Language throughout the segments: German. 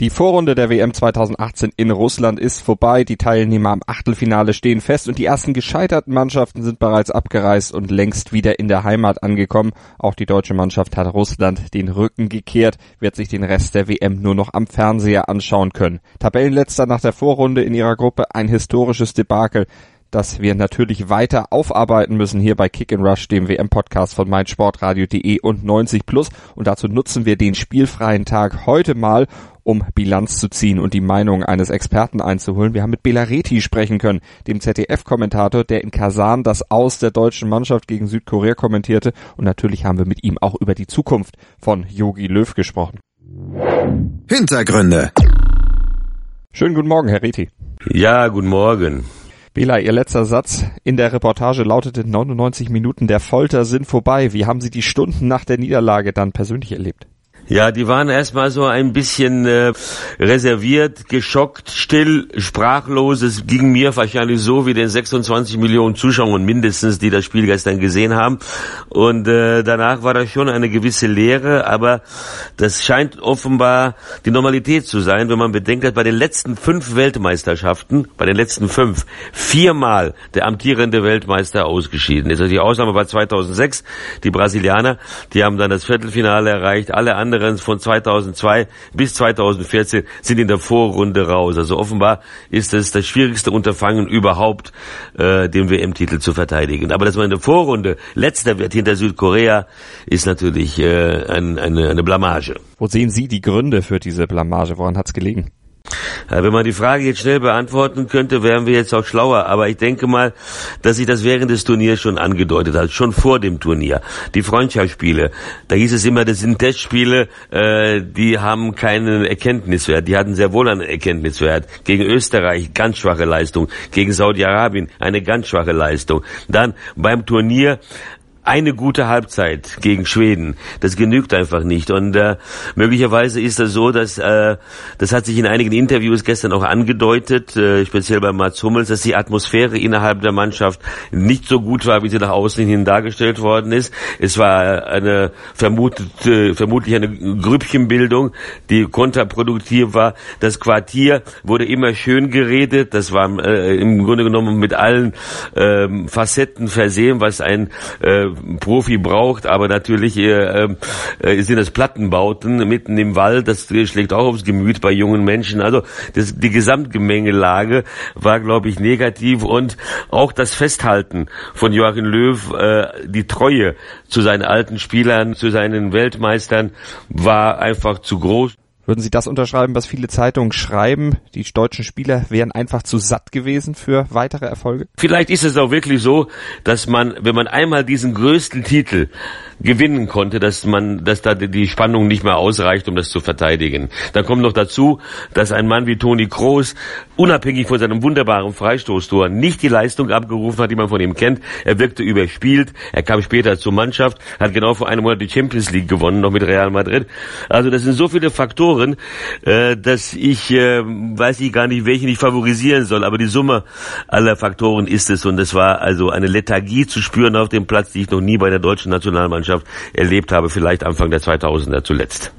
Die Vorrunde der WM 2018 in Russland ist vorbei. Die Teilnehmer am Achtelfinale stehen fest und die ersten gescheiterten Mannschaften sind bereits abgereist und längst wieder in der Heimat angekommen. Auch die deutsche Mannschaft hat Russland den Rücken gekehrt, wird sich den Rest der WM nur noch am Fernseher anschauen können. Tabellenletzter nach der Vorrunde in ihrer Gruppe ein historisches Debakel das wir natürlich weiter aufarbeiten müssen hier bei Kick and Rush, dem WM-Podcast von meinsportradio.de und 90 Plus. Und dazu nutzen wir den spielfreien Tag heute mal, um Bilanz zu ziehen und die Meinung eines Experten einzuholen. Wir haben mit Belareti sprechen können, dem ZDF-Kommentator, der in Kasan das Aus der deutschen Mannschaft gegen Südkorea kommentierte. Und natürlich haben wir mit ihm auch über die Zukunft von Yogi Löw gesprochen. Hintergründe. Schönen guten Morgen, Herr Reti. Ja, guten Morgen. Bela, Ihr letzter Satz in der Reportage lautete 99 Minuten der Folter sind vorbei. Wie haben Sie die Stunden nach der Niederlage dann persönlich erlebt? Ja, die waren erstmal so ein bisschen äh, reserviert, geschockt, still, sprachlos. Es ging mir wahrscheinlich so wie den 26 Millionen Zuschauern mindestens, die das Spiel gestern gesehen haben. Und äh, danach war da schon eine gewisse Leere, aber das scheint offenbar die Normalität zu sein, wenn man bedenkt, dass bei den letzten fünf Weltmeisterschaften, bei den letzten fünf, viermal der amtierende Weltmeister ausgeschieden ist. Also die Ausnahme war 2006, die Brasilianer, die haben dann das Viertelfinale erreicht, alle anderen anderen von 2002 bis 2014 sind in der Vorrunde raus. Also offenbar ist es das schwierigste Unterfangen überhaupt, äh, den WM-Titel zu verteidigen. Aber dass man in der Vorrunde letzter wird hinter Südkorea, ist natürlich äh, ein, eine, eine Blamage. Wo sehen Sie die Gründe für diese Blamage? Woran hat es gelegen? Wenn man die Frage jetzt schnell beantworten könnte, wären wir jetzt auch schlauer. Aber ich denke mal, dass sich das während des Turniers schon angedeutet hat, schon vor dem Turnier. Die Freundschaftsspiele, da hieß es immer, das sind Testspiele, äh, die haben keinen Erkenntniswert. Die hatten sehr wohl einen Erkenntniswert. Gegen Österreich ganz schwache Leistung, gegen Saudi-Arabien eine ganz schwache Leistung. Dann beim Turnier eine gute Halbzeit gegen Schweden. Das genügt einfach nicht. Und äh, möglicherweise ist das so, dass äh, das hat sich in einigen Interviews gestern auch angedeutet, äh, speziell bei Mats Hummels, dass die Atmosphäre innerhalb der Mannschaft nicht so gut war, wie sie nach außen hin dargestellt worden ist. Es war eine vermutet, äh, vermutlich eine Grüppchenbildung, die kontraproduktiv war. Das Quartier wurde immer schön geredet. Das war äh, im Grunde genommen mit allen äh, Facetten versehen, was ein äh, Profi braucht, aber natürlich äh, äh, sind das Plattenbauten mitten im Wald, das schlägt auch aufs Gemüt bei jungen Menschen. Also das, die Gesamtgemengelage war, glaube ich, negativ und auch das Festhalten von Joachim Löw, äh, die Treue zu seinen alten Spielern, zu seinen Weltmeistern war einfach zu groß. Würden Sie das unterschreiben, was viele Zeitungen schreiben? Die deutschen Spieler wären einfach zu satt gewesen für weitere Erfolge? Vielleicht ist es auch wirklich so, dass man, wenn man einmal diesen größten Titel gewinnen konnte, dass man, dass da die Spannung nicht mehr ausreicht, um das zu verteidigen. Dann kommt noch dazu, dass ein Mann wie Toni Kroos unabhängig von seinem wunderbaren Freistoßtor nicht die Leistung abgerufen hat, die man von ihm kennt. Er wirkte überspielt. Er kam später zur Mannschaft, hat genau vor einem Monat die Champions League gewonnen, noch mit Real Madrid. Also das sind so viele Faktoren, äh, dass ich äh, weiß ich gar nicht, welchen ich favorisieren soll. Aber die Summe aller Faktoren ist es und es war also eine Lethargie zu spüren auf dem Platz, die ich noch nie bei der deutschen Nationalmannschaft Mannschaft erlebt habe, vielleicht Anfang der 2000er zuletzt.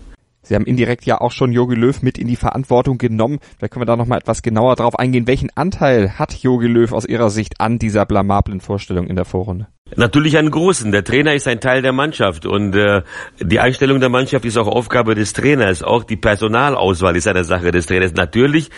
Sie haben indirekt ja auch schon Jogi Löw mit in die Verantwortung genommen. Vielleicht können wir da nochmal etwas genauer drauf eingehen. Welchen Anteil hat Jogi Löw aus Ihrer Sicht an dieser blamablen Vorstellung in der Vorrunde? Natürlich einen großen. Der Trainer ist ein Teil der Mannschaft und äh, die Einstellung der Mannschaft ist auch Aufgabe des Trainers. Auch die Personalauswahl ist eine Sache des Trainers. Natürlich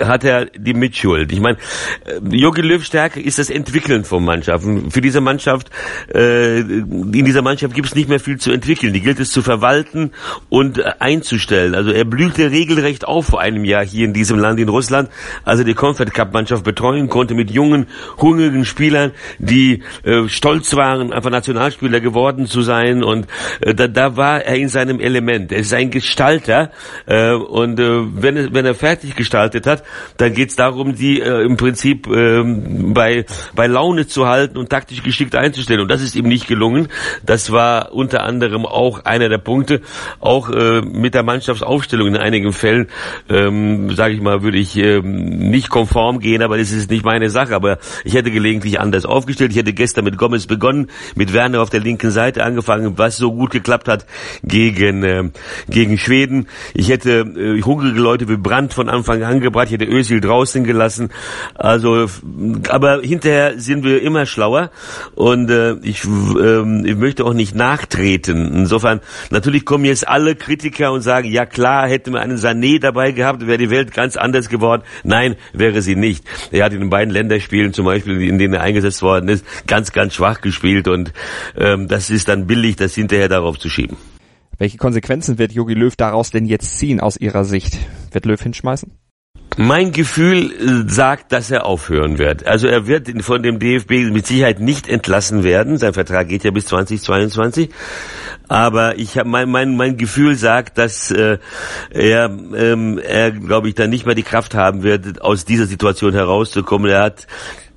hat er die Mitschuld. Ich meine, äh, Jogi Löw Stärke ist das Entwickeln von Mannschaften. Für diese Mannschaft, äh, in dieser Mannschaft gibt es nicht mehr viel zu entwickeln. Die gilt es zu verwalten und äh, einzustellen. Also er blühte regelrecht auf vor einem Jahr hier in diesem Land in Russland, als er die Comfort Cup Mannschaft betreuen konnte mit jungen, hungrigen Spielern, die äh, stolz waren, einfach Nationalspieler geworden zu sein und äh, da, da war er in seinem Element. Er ist ein Gestalter äh, und äh, wenn, es, wenn er fertig gestaltet hat, dann geht es darum, die äh, im Prinzip äh, bei, bei Laune zu halten und taktisch geschickt einzustellen und das ist ihm nicht gelungen. Das war unter anderem auch einer der Punkte, auch äh, mit der Mannschaftsaufstellung in einigen Fällen, ähm, sage ich mal, würde ich äh, nicht konform gehen, aber das ist nicht meine Sache. Aber ich hätte gelegentlich anders aufgestellt. Ich hätte gestern mit Gomez begonnen, mit Werner auf der linken Seite angefangen, was so gut geklappt hat gegen äh, gegen Schweden. Ich hätte äh, hungrige Leute wie Brandt von Anfang an gebracht. Ich hätte Özil draußen gelassen. Also, aber hinterher sind wir immer schlauer und äh, ich, äh, ich möchte auch nicht nachtreten. Insofern natürlich kommen jetzt alle Kritiker und sagen, ja klar, hätte man einen Sané dabei gehabt, wäre die Welt ganz anders geworden. Nein, wäre sie nicht. Er hat in den beiden Länderspielen zum Beispiel, in denen er eingesetzt worden ist, ganz, ganz schwach gespielt und ähm, das ist dann billig, das hinterher darauf zu schieben. Welche Konsequenzen wird Jogi Löw daraus denn jetzt ziehen aus Ihrer Sicht? Wird Löw hinschmeißen? Mein Gefühl äh, sagt, dass er aufhören wird. Also er wird von dem DFB mit Sicherheit nicht entlassen werden. Sein Vertrag geht ja bis 2022. Aber ich habe mein, mein mein Gefühl sagt, dass äh, er ähm, er glaube ich dann nicht mehr die Kraft haben wird, aus dieser Situation herauszukommen. Er hat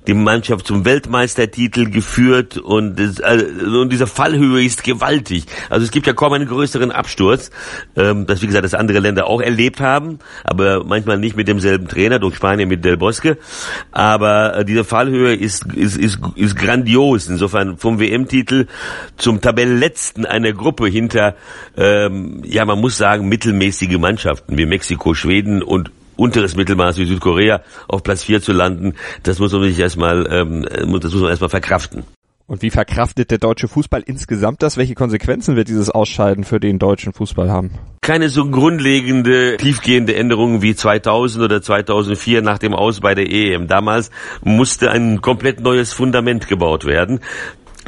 die Mannschaft zum Weltmeistertitel geführt und, also, und diese Fallhöhe ist gewaltig. Also es gibt ja kaum einen größeren Absturz, ähm, das wie gesagt, das andere Länder auch erlebt haben, aber manchmal nicht mit demselben Trainer, durch Spanien mit Del Bosque. Aber äh, diese Fallhöhe ist, ist, ist, ist grandios. Insofern vom WM-Titel zum Tabellenletzten einer Gruppe hinter, ähm, ja man muss sagen, mittelmäßige Mannschaften wie Mexiko, Schweden und unteres Mittelmaß wie Südkorea auf Platz 4 zu landen, das muss man sich erstmal, ähm, das muss man erstmal verkraften. Und wie verkraftet der deutsche Fußball insgesamt das? Welche Konsequenzen wird dieses Ausscheiden für den deutschen Fußball haben? Keine so grundlegende, tiefgehende Änderungen wie 2000 oder 2004 nach dem Aus bei der EM. Damals musste ein komplett neues Fundament gebaut werden.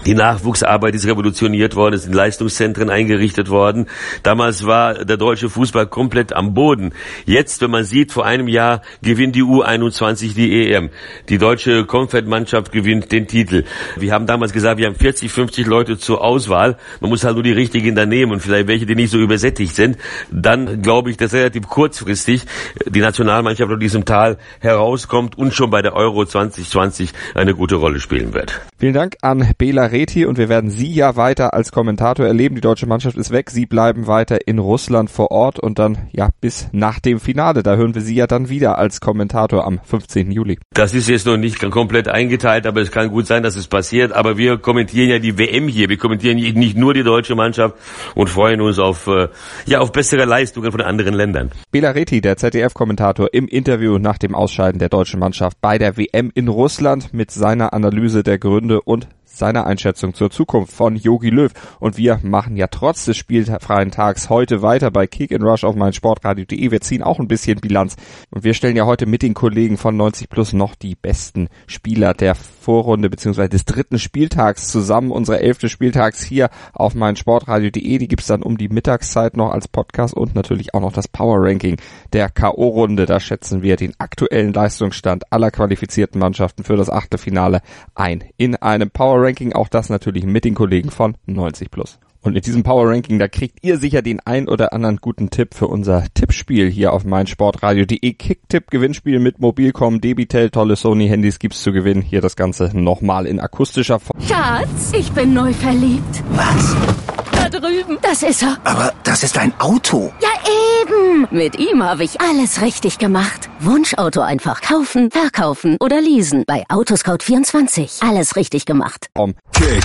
Die Nachwuchsarbeit ist revolutioniert worden, es sind Leistungszentren eingerichtet worden. Damals war der deutsche Fußball komplett am Boden. Jetzt, wenn man sieht, vor einem Jahr gewinnt die U21 die EM. Die deutsche Comfort-Mannschaft gewinnt den Titel. Wir haben damals gesagt, wir haben 40, 50 Leute zur Auswahl. Man muss halt nur die richtigen da nehmen und vielleicht welche, die nicht so übersättigt sind. Dann glaube ich, dass relativ kurzfristig die Nationalmannschaft aus diesem Tal herauskommt und schon bei der Euro 2020 eine gute Rolle spielen wird. Vielen Dank an Bela Reti und wir werden Sie ja weiter als Kommentator erleben. Die deutsche Mannschaft ist weg. Sie bleiben weiter in Russland vor Ort und dann ja bis nach dem Finale. Da hören wir Sie ja dann wieder als Kommentator am 15. Juli. Das ist jetzt noch nicht komplett eingeteilt, aber es kann gut sein, dass es passiert. Aber wir kommentieren ja die WM hier. Wir kommentieren nicht nur die deutsche Mannschaft und freuen uns auf, äh, ja, auf bessere Leistungen von anderen Ländern. Bela Reti, der ZDF-Kommentator im Interview nach dem Ausscheiden der deutschen Mannschaft bei der WM in Russland mit seiner Analyse der Gründe und seiner Einschätzung zur Zukunft von Yogi Löw. Und wir machen ja trotz des spielfreien Tags heute weiter bei Kick and Rush auf meinsportradio.de. Wir ziehen auch ein bisschen Bilanz. Und wir stellen ja heute mit den Kollegen von 90 Plus noch die besten Spieler der Vorrunde bzw. des dritten Spieltags zusammen. Unsere elfte Spieltags hier auf meinsportradio.de. Die gibt's dann um die Mittagszeit noch als Podcast und natürlich auch noch das Power Ranking der K.O.-Runde. Da schätzen wir den aktuellen Leistungsstand aller qualifizierten Mannschaften für das Achtelfinale ein. In einem Power Ranking, auch das natürlich mit den Kollegen von 90 Plus. Und in diesem Power Ranking, da kriegt ihr sicher den ein oder anderen guten Tipp für unser Tippspiel hier auf meinsportradio.de. Kicktipp Gewinnspiel mit Mobilcom, Debitel, tolle Sony Handys gibt's zu gewinnen. Hier das Ganze nochmal in akustischer Form. Schatz, ich bin neu verliebt. Was? Da drüben, das ist er. Aber das ist ein Auto. Ja, eben. Mit ihm habe ich alles richtig gemacht. Wunschauto einfach kaufen, verkaufen oder leasen bei Autoscout24. Alles richtig gemacht. Um Kick